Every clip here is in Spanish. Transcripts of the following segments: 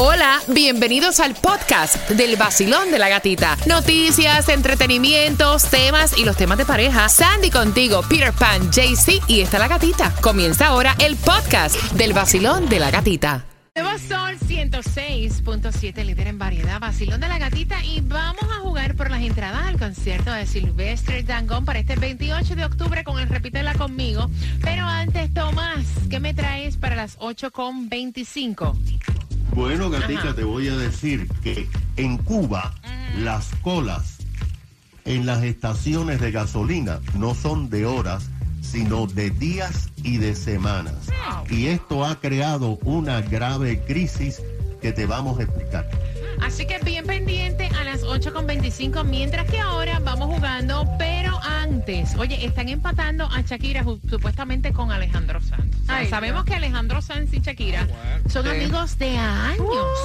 Hola, bienvenidos al podcast del vacilón de la gatita. Noticias, entretenimientos, temas y los temas de pareja. Sandy contigo, Peter Pan, JC y está la gatita. Comienza ahora el podcast del vacilón de la gatita. Nuevo Sol 106.7, líder en variedad, vacilón de la gatita y vamos a jugar por las entradas al concierto de Silvestre Dangón para este 28 de octubre con el Repítela conmigo. Pero antes, Tomás, ¿qué me traes para las 8.25? Bueno, Gatica, te voy a decir que en Cuba las colas en las estaciones de gasolina no son de horas, sino de días y de semanas. Y esto ha creado una grave crisis que te vamos a explicar. Así que bien pendiente a las 8.25, mientras que ahora vamos jugando, pero antes, oye, están empatando a Shakira supuestamente con Alejandro Sanz. O sea, Ay, sabemos que Alejandro Sanz y Shakira son amigos de años,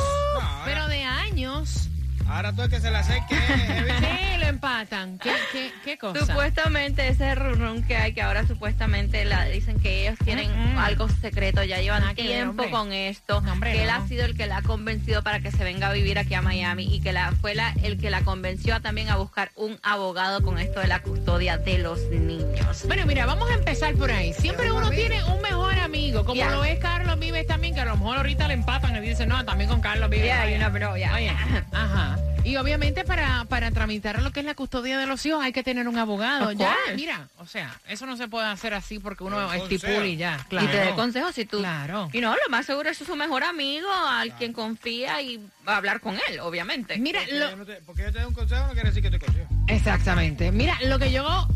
pero de años. Ahora tú es que se la acerque. Sí, lo empatan. ¿Qué, qué, qué cosa? Supuestamente ese run que hay, que ahora supuestamente la, dicen que ellos tienen Mm, algo secreto, ya llevan tiempo con esto, No, hombre, que él no. ha sido el que la ha convencido para que se venga a vivir aquí a Miami y que la, fue la, el que la convenció también a buscar un abogado con esto de la custodia de los niños. Bueno, mira, vamos a empezar por ahí. Siempre uno tiene un mejor amigo, como lo es Carlos Vives también, que a lo mejor ahorita le empatan y dicen, no, también con Carlos Vives. Yeah, Oye, you know, yeah. oye, ajá. Y obviamente para, para tramitar lo que es la custodia de los hijos hay que tener un abogado. Ya, mira, o sea, eso no se puede hacer así porque uno estipula y ya. Y te dé Claro. consejos si tú... Claro. Y no, lo más seguro es su mejor amigo, al quien confía y va a hablar con él, obviamente. Mira, Porque, lo, yo no te, porque yo te doy un consejo no quiere decir que te consigo. Exactamente. Mira, lo que yo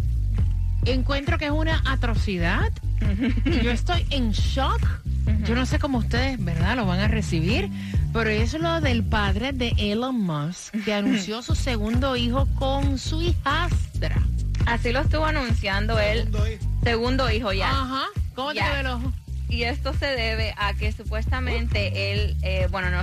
encuentro que es una atrocidad. Yo estoy en shock. Yo no sé cómo ustedes, ¿verdad? Lo van a recibir. Pero es lo del padre de Elon Musk que anunció su segundo hijo con su hijastra. Así lo estuvo anunciando él, Segundo hijo. segundo hijo ya. Ajá. ¿Cómo te ve el ojo? Y esto se debe a que supuestamente él, eh, bueno, no,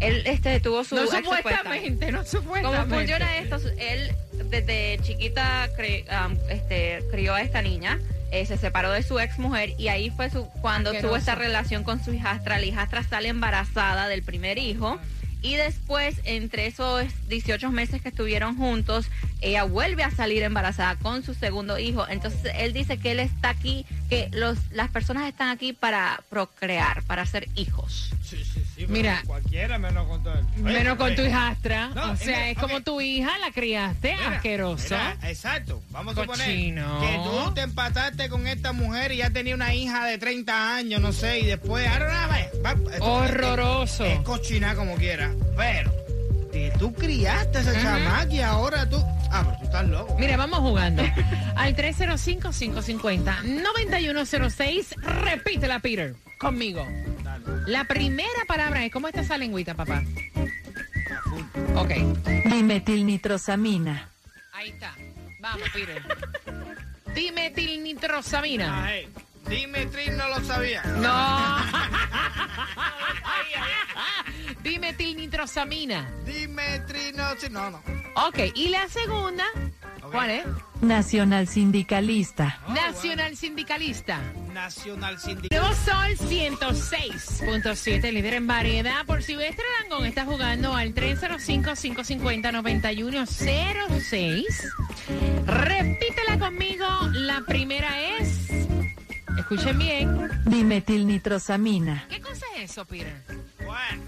él este, tuvo su... No ex supuestamente, no supuestamente. ¿Cómo funciona esto? Él desde chiquita cri- um, este, crió a esta niña, eh, se separó de su ex mujer y ahí fue su, cuando tuvo esta relación con su hijastra. La hijastra sale embarazada del primer hijo. Y después, entre esos 18 meses que estuvieron juntos, ella vuelve a salir embarazada con su segundo hijo. Entonces, él dice que él está aquí, que los, las personas están aquí para procrear, para hacer hijos. Sí, sí, sí. Mira. Cualquiera menos con todo. Oye, Menos con tu hijastra. No, o sea, es como tu hija, la criaste, mira, asqueroso. mira, exacto. Vamos a suponer que tú te empataste con esta mujer y ya tenía una hija de 30 años, no sé, y después, va, Horroroso. Es, es cochina como quiera. Pero, que tú criaste a esa chamaca y ahora tú. Ah, pero tú estás loco. Mira, vamos jugando. Al 305-550-9106. Repítela, Peter, conmigo. La primera palabra es, ¿cómo está esa lengüita, papá? Ok, Dimetilnitrosamina. ahí está. Vamos, Peter. Dimetilnitrosamina. Ah, hey, Dime, Trin, no lo sabía. No. Dimetilnitrosamina. Dime, Trin, no, no, no. Ok, y la segunda. ¿Cuál es? Nacional Sindicalista. Nacional Sindicalista. Nacional Sindical. Nuevo Sol 106.7, líder en variedad. Por Silvestre Dangón está jugando al 305-550-9106. Repítela conmigo. La primera es. Escuchen bien. Dimetilnitrosamina. ¿Qué cosa es eso, Peter? Bueno,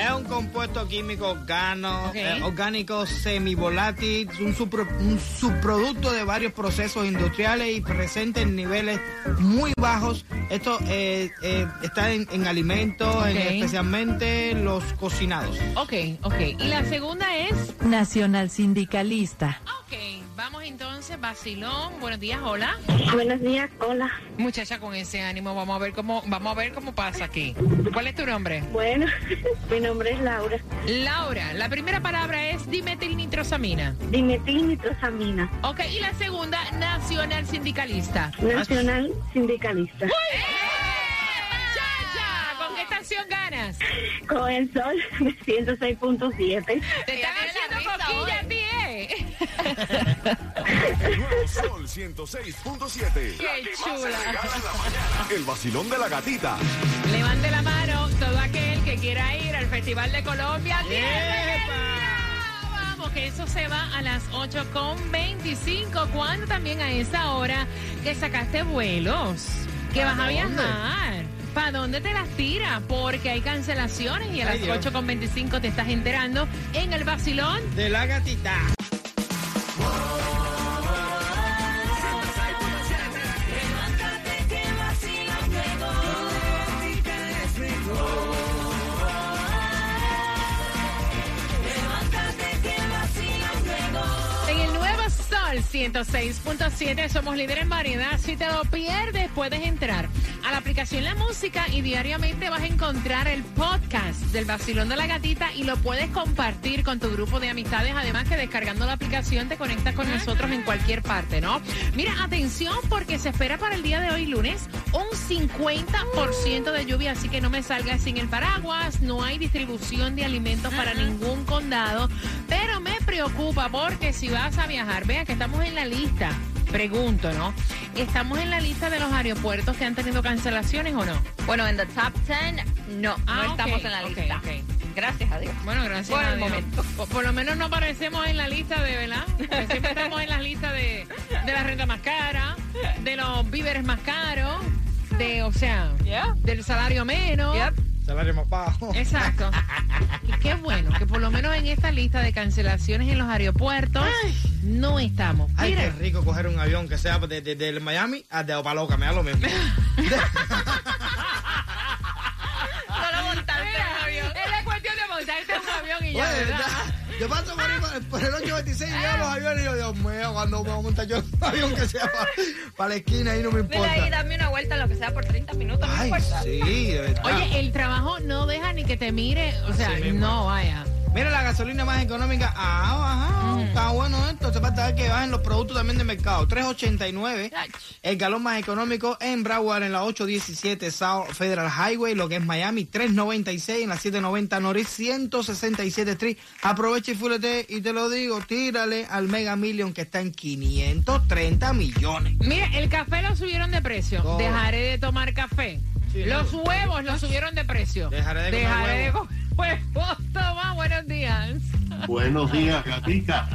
es un compuesto químico organo, eh, orgánico semivolátil, un, supro- un subproducto de varios procesos industriales y presente en niveles muy bajos. Esto eh, eh, está en, en alimentos, en- especialmente los cocinados. Ok, ok. Y la segunda es. Nacional Sindicalista. Ok, vamos entonces, Basilón. Buenos días, hola. Buenos días, hola. Muchacha, con ese ánimo, vamos a ver cómo, vamos a ver cómo pasa aquí. ¿Cuál es tu nombre? Bueno, mi nombre es Laura. Laura, la primera palabra es dimetilnitrosamina. Dimetilnitrosamina, Ok, y la segunda, nacional sindicalista. nacional sindicalista. ¡Eh, muchacha! ¿Con qué estación ganas? Con el sol 106.7. Te están haciendo coquilla a ti, ¿eh? Nuevo Sol 106.7. ¡Qué chula! El vacilón de la gatita. Levante la mano todo aquel que quiera ir al Festival de Colombia. ¡Tiene ¡Epa! Vamos, que eso se va a las 8.25. Cuando también a esa hora que sacaste vuelos, que vas a viajar. ¿Para dónde te las tiras? Porque hay cancelaciones y a las Dios. 8.25 te estás enterando en el vacilón. De la gatita. 106.7 somos líderes en variedad. Si te lo pierdes, puedes entrar a la aplicación La Música y diariamente vas a encontrar el podcast del Vacilón de la Gatita y lo puedes compartir con tu grupo de amistades. Además que descargando la aplicación te conectas con nosotros en cualquier parte, ¿no? Mira, atención porque se espera para el día de hoy lunes un 50% de lluvia, así que no me salgas sin el paraguas. No hay distribución de alimentos para ningún condado, pero me preocupa porque si vas a viajar, vea que estamos en la lista. Pregunto, ¿no? ¿Estamos en la lista de los aeropuertos que han tenido cancelaciones o no? Bueno, en the top 10, no, Ah, no ok, estamos en la lista. ok. Gracias a Dios. Bueno, gracias Por a el Dios. momento. Por, por lo menos no aparecemos en la lista de, ¿verdad? Porque siempre estamos en la lista de, de la renta más cara, de los víveres más caros, de, o sea, Yeah. del salario menos. Yep. Salario más bajo. Exacto. Y qué bueno que por lo menos en esta lista de cancelaciones en los aeropuertos no estamos. Ay, Mira, qué rico coger un avión que sea de, de- del Miami a de Opaloca, me da lo mismo. Solo montarte en un avión. es la cuestión de montarte en un avión y ya, ¿verdad? Yo paso por, ahí por- el 826 y veo los aviones y yo, Dios mío, cuando me voy a montar yo un avión que sea para la esquina y no me Ven ahí, importa. dame una vuelta, lo que sea, por 30 minutos, no Ay, importa. sí, de verdad. Oye, el trabajo no deja ni que te mire, o sea, Así mismo. no vaya. Mira, la gasolina más económica ha bajado. Está bueno esto. Se falta que bajen los productos también de mercado. 3.89. El galón más económico en Broward en la 817 South Federal Highway, lo que es Miami. 3.96 en la 790 Norris 167 Street. Aprovecha y fulete y te lo digo, tírale al Mega Million que está en 530 millones. Mira, el café lo subieron de precio. Todo. Dejaré de tomar café. Sí, Los huevos los subieron de precio. Dejaré de comer Dejaré de huevo. Toma, buenos días. Buenos días, gatica.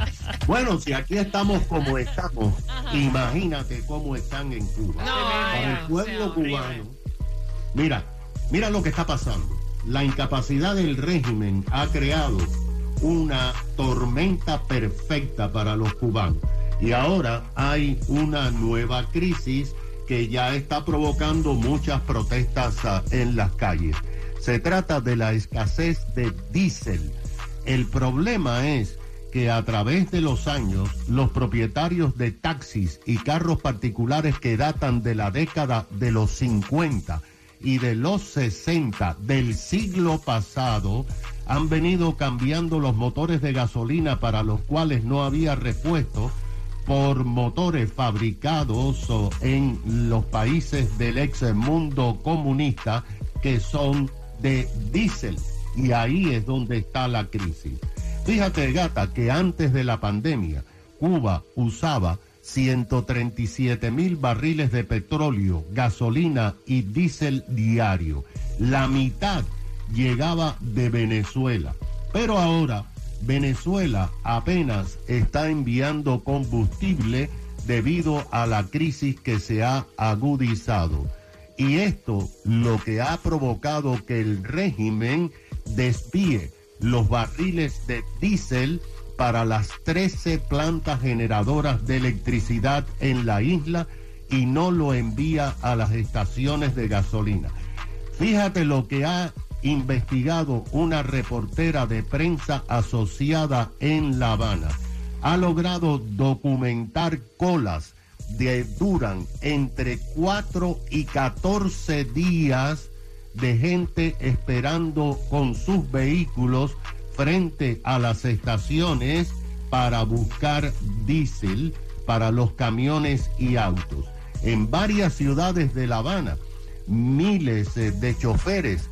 Bueno, si aquí estamos como estamos, imagínate cómo están en Cuba. No, Para el pueblo cubano. Mira, mira lo que está pasando. La incapacidad del régimen ha creado una tormenta perfecta para los cubanos. Y ahora hay una nueva crisis que ya está provocando muchas protestas ah, en las calles. Se trata de la escasez de diésel. El problema es que a través de los años los propietarios de taxis y carros particulares que datan de la década de los 50 y de los 60 del siglo pasado han venido cambiando los motores de gasolina para los cuales no había repuesto por motores fabricados en los países del ex mundo comunista que son de diésel. Y ahí es donde está la crisis. Fíjate, gata, que antes de la pandemia, Cuba usaba 137 mil barriles de petróleo, gasolina y diésel diario. La mitad llegaba de Venezuela. Pero ahora Venezuela apenas está enviando combustible debido a la crisis que se ha agudizado. Y esto lo que ha provocado que el régimen desvíe los barriles de diésel para las 13 plantas generadoras de electricidad en la isla y no lo envía a las estaciones de gasolina. Fíjate lo que ha investigado una reportera de prensa asociada en La Habana. Ha logrado documentar colas de duran entre 4 y 14 días de gente esperando con sus vehículos frente a las estaciones para buscar diésel para los camiones y autos. En varias ciudades de La Habana, miles eh, de choferes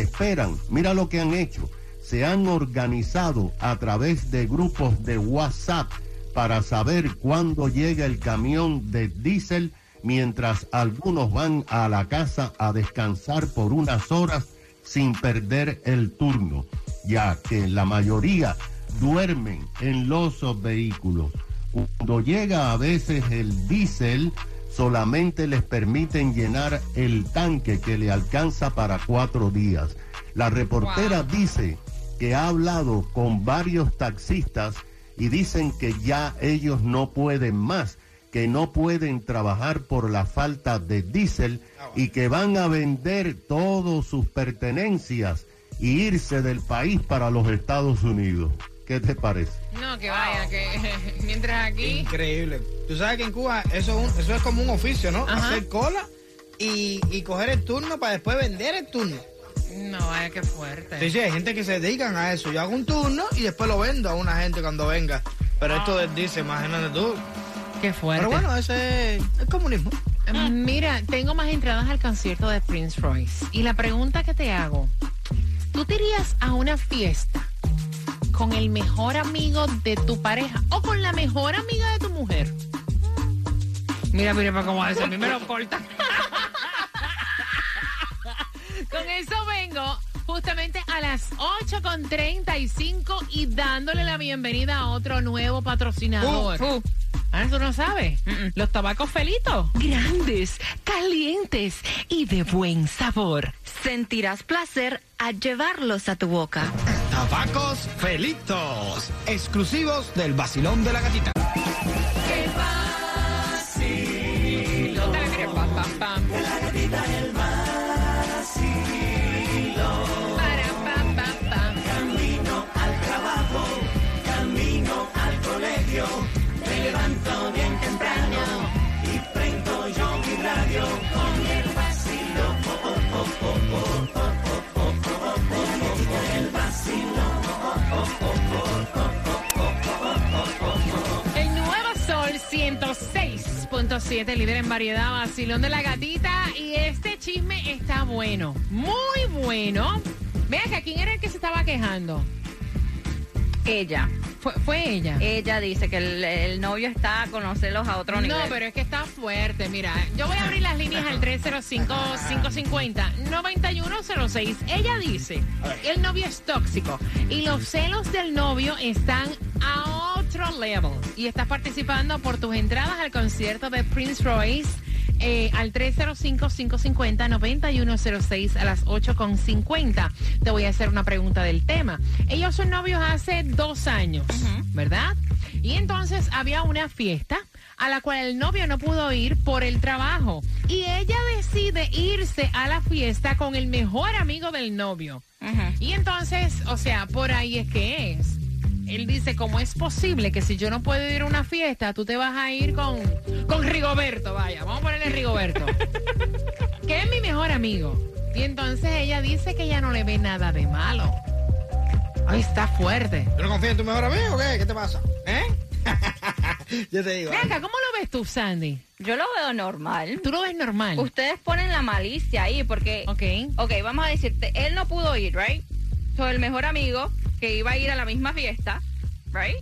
esperan, mira lo que han hecho, se han organizado a través de grupos de WhatsApp para saber cuándo llega el camión de diésel, mientras algunos van a la casa a descansar por unas horas sin perder el turno, ya que la mayoría duermen en los vehículos. Cuando llega a veces el diésel, solamente les permiten llenar el tanque que le alcanza para cuatro días. La reportera dice que ha hablado con varios taxistas y dicen que ya ellos no pueden más, que no pueden trabajar por la falta de diésel y que van a vender todas sus pertenencias y irse del país para los Estados Unidos. ¿Qué te parece? No, que vaya, que mientras aquí... Increíble. Tú sabes que en Cuba eso es, un- eso es como un oficio, ¿no? Ajá. Hacer cola y, y coger el turno para después vender el turno. No, vaya, qué fuerte. Sí, sí, hay gente que se dedican a eso. Yo hago un turno y después lo vendo a una gente cuando venga. Pero esto del dice, imagínate tú. Qué fuerte. Pero bueno, ese es el comunismo. Mira, tengo más entradas al concierto de Prince Royce. Y la pregunta que te hago, ¿tú te irías a una fiesta con el mejor amigo de tu pareja o con la mejor amiga de tu mujer? Mira, mira, para cómo hace, a mí me lo corta. con eso vengo justamente a las 8.35 y dándole la bienvenida a otro nuevo patrocinador. Uh, uh. Ah, ¿tú no sabes? Los tabacos felitos. Grandes, calientes y de buen sabor. Sentirás placer al llevarlos a tu boca. Tabacos Felitos, exclusivos del vacilón de la gatita. 106.7, líder en variedad, vacilón de la gatita. Y este chisme está bueno, muy bueno. Vea que quién era el que se estaba quejando. Ella, Fue, fue ella. ella dice que el, el novio está a conocerlos a otro nivel. No, pero es que está fuerte. Mira, yo voy a abrir las líneas al 305-550-9106. Ella dice, el novio es tóxico y los celos del novio están a otro level. Y estás participando por tus entradas al concierto de Prince Royce. Eh, al 305-550-9106 a las 8.50. Te voy a hacer una pregunta del tema. Ellos son novios hace dos años, ¿verdad? Y entonces había una fiesta a la cual el novio no pudo ir por el trabajo. Y ella decide irse a la fiesta con el mejor amigo del novio. Y entonces, o sea, por ahí es que es. Él dice, ¿cómo es posible que si yo no puedo ir a una fiesta, tú te vas a ir con, con Rigoberto? Vaya, vamos a ponerle Rigoberto. que es mi mejor amigo. Y entonces ella dice que ella no le ve nada de malo. Ay, está fuerte. ¿Tú no confías en tu mejor amigo o qué? ¿Qué te pasa? ¿Eh? Yo te digo. Ven acá, ¿cómo lo ves tú, Sandy? Yo lo veo normal. ¿Tú lo ves normal? Ustedes ponen la malicia ahí porque... Ok. Ok, vamos a decirte, él no pudo ir, ¿right? So, el mejor amigo que iba a ir a la misma fiesta, ¿right?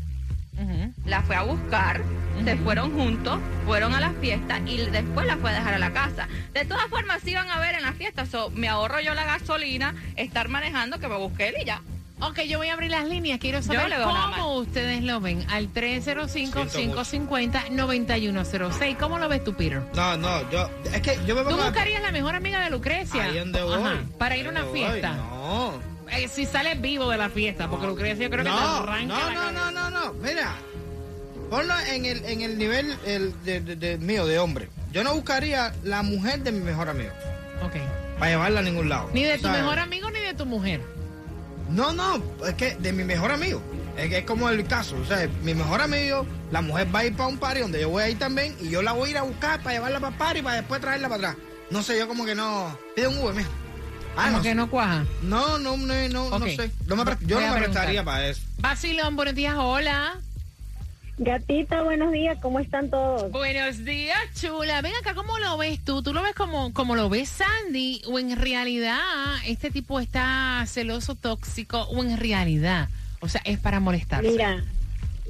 La fue a buscar, se fueron juntos, fueron a la fiesta y después la fue a dejar a la casa. De todas formas, se iban a ver en la fiesta, so, me ahorro yo la gasolina, estar manejando, que me busque él y ya. Ok, yo voy a abrir las líneas. Quiero saber cómo ustedes lo ven. Al 305-550-9106. ¿Cómo lo ves tú, Peter? No, no, yo. Es que yo me ¿Tú pongo a- buscarías la mejor amiga de Lucrecia? Ahí donde voy. Ajá, para ir a una voy. fiesta. No. Eh, si sales vivo de la fiesta, porque Lucrecia yo creo que te No, arranca no, la no, cabeza. no, no, no. Mira, ponlo en el, en el nivel el, de, de- de mío, de hombre. Yo no buscaría la mujer de mi mejor amigo Ok. para llevarla a ningún lado. Ni de tu mejor amigo ni de tu mujer. No, no, es que de mi mejor amigo. Es que es como el caso. O sea, mi mejor amigo, la mujer va a ir para un party donde yo voy a ir también y yo la voy a ir a buscar para llevarla para el party para después traerla para atrás. No sé, yo como que no. Pide un Uber, mija. Ah, Como no, que sé. no cuaja. no, no, no, no, no sé. No me yo Voy no me prestaría para eso. Basilón, buenos días, hola. Gatita, buenos días, ¿cómo están todos? Buenos días, chula. Ven acá, ¿cómo lo ves tú? ¿Tú lo ves como, como lo ves Sandy? ¿O en realidad este tipo está celoso, tóxico? ¿O en realidad? O sea, es para molestarse. Mira,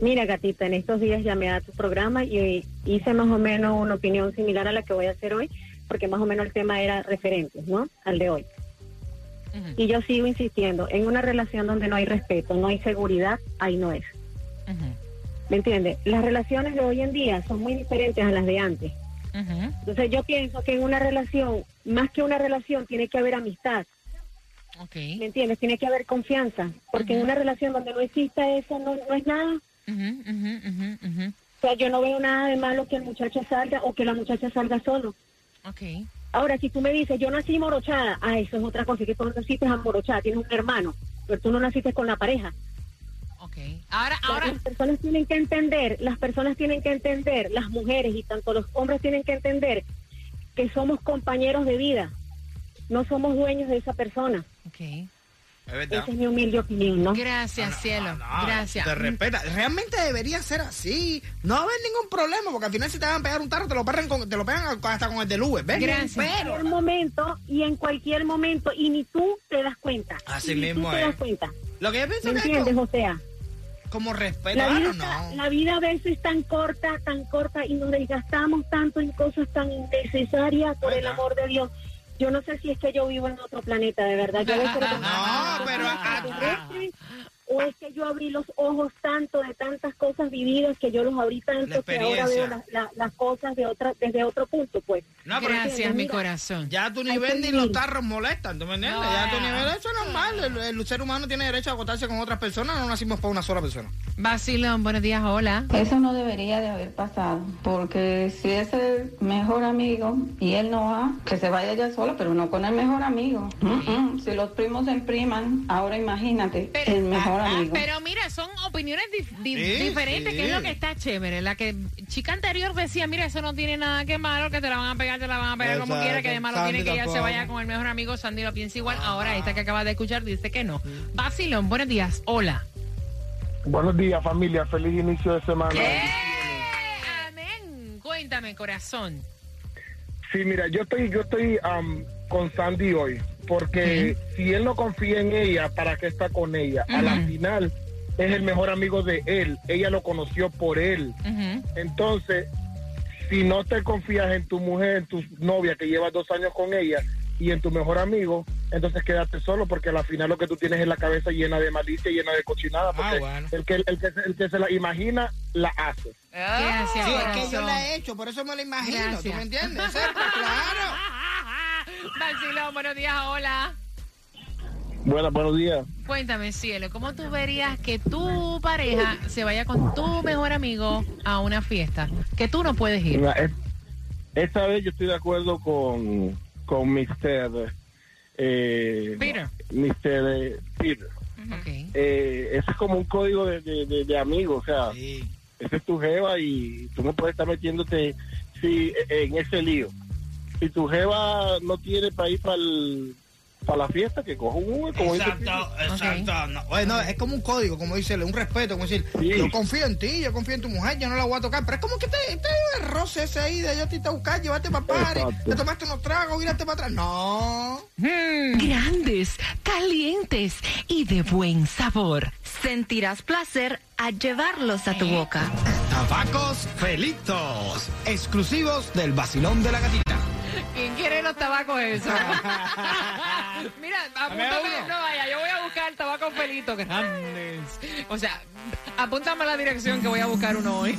mira, Gatita, en estos días llamé a tu programa y hice más o menos una opinión similar a la que voy a hacer hoy, porque más o menos el tema era referente, ¿no? Al de hoy. Y yo sigo insistiendo, en una relación donde no hay respeto, no hay seguridad, ahí no es. ¿Me entiendes? Las relaciones de hoy en día son muy diferentes a las de antes. Entonces yo pienso que en una relación, más que una relación, tiene que haber amistad. Ok. ¿Me entiendes? Tiene que haber confianza. Porque en una relación donde no exista eso, no, no es nada. O sea, yo no veo nada de malo que el muchacho salga o que la muchacha salga solo. Ok. Ahora, si tú me dices, yo nací morochada, ah, eso es otra cosa, que tú no naciste morochada, tienes un hermano, pero tú no naciste con la pareja. Ok. Ahora, ahora. Las personas tienen que entender, las personas tienen que entender, las mujeres y tanto los hombres tienen que entender que somos compañeros de vida, no somos dueños de esa persona. Ok. Es verdad. Esa es mi humilde opinión, ¿no? Gracias, cielo. No, Gracias. Te respeta. Realmente debería ser así. No va a haber ningún problema, porque al final si te van a pegar un tarro, te lo pegan, con, te lo pegan hasta con el del Uber. ¿ves? Gracias. En cualquier momento y en cualquier momento y ni tú te das cuenta. Así Y mismo tú te es. das cuenta. Lo que yo pienso ¿Me que es entiendes? como, O sea, como respeto. la ah, vida, no, está- no. la vida a veces es tan corta, tan corta y nos desgastamos tanto en cosas tan innecesarias por el amor de Dios. Yo no sé si es que yo vivo en otro planeta, de verdad. Yo No, pero o es yo abrí los ojos tanto de tantas cosas vividas que yo los abrí tanto que ahora veo las, las- las cosas de otra, desde otro punto, pues. No, pero Gracias, mi mira, corazón. ya a tu nivel ni los tarros molestan, ¿tú me entiendes? No. Ya a tu nivel eso es normal. El, el ser humano tiene derecho a acotarse con otras personas, no nacimos para una sola persona. Vacilón, buenos días, hola. Eso no debería de haber pasado, porque si es el mejor amigo y él no va, que se vaya ella sola, pero no con el mejor amigo. Mm, mm. Si los primos se impriman, ahora imagínate, el mejor ah, amigo. pero mira, son opiniones dif- di- Sí, diferentes, sí. que es lo que está chévere. La que chica anterior decía, mira, eso no tiene nada que malo, que te la van a pegar, te la van a pegar como quiera, que de malo Sandy tiene que ella se vaya con el mejor amigo. Sandy lo piensa igual. Ahora esta que acaba de escuchar dice que no. Vacilón, buenos días, hola. Buenos días, familia. Feliz inicio de semana. ¡Eh! Amén. Cuéntame, corazón. Sí, mira, yo estoy, yo estoy am, con Sandy hoy, porque si él no confía en ella, ¿para qué está con ella? A la final es el mejor amigo de él. Ella lo conoció por él. Entonces, si no te confías en tu mujer, en tu novia que lleva dos años con ella y en tu mejor amigo, entonces quédate solo porque al final lo que tú tienes es la cabeza llena de malicia, llena de cochinada, porque bueno. el, que, el, que, se- el que se la imagina, la hace. Gracias, Sí, es que yo la he hecho, por eso me lo imagino, ¿tú me entiendes? ¿Cierto? Claro. Vacilón, buenos días, hola. Bueno, buenos días. Cuéntame, cielo, ¿cómo tú verías que tu pareja se vaya con tu mejor amigo a una fiesta? Que tú no puedes ir. Mira, es- Esta vez yo estoy de acuerdo con, con Mr. Eh, Peter. Mr. Peter. Ok. Eh, ese es como un código de, de, de, de amigo, o sea, Sí. ese es tu jeva y tú no puedes estar metiéndote si, en ese lío. Si tu jeva no tiene para ir para la fiesta, que coja un Uber, como dice Exacto, exacto. No, oye, no, es como un código, como dice, un respeto, como decir, Sí. yo confío en ti, yo confío en tu mujer, yo no la voy a tocar, pero es como que te, te el roce ese ahí de yo te a buscar, llevarte para party, te tomaste unos tragos, irate para atrás. No. Grandes, calientes y de buen sabor. Sentirás placer al llevarlos a tu boca. Tabacos Felitos, exclusivos del vacilón de la gatita. ¿Quién quiere los tabacos esos? Mira, apúntame, no vaya, yo voy a buscar tabacos felitos grandes. O sea, apúntame a la dirección que voy a buscar uno hoy.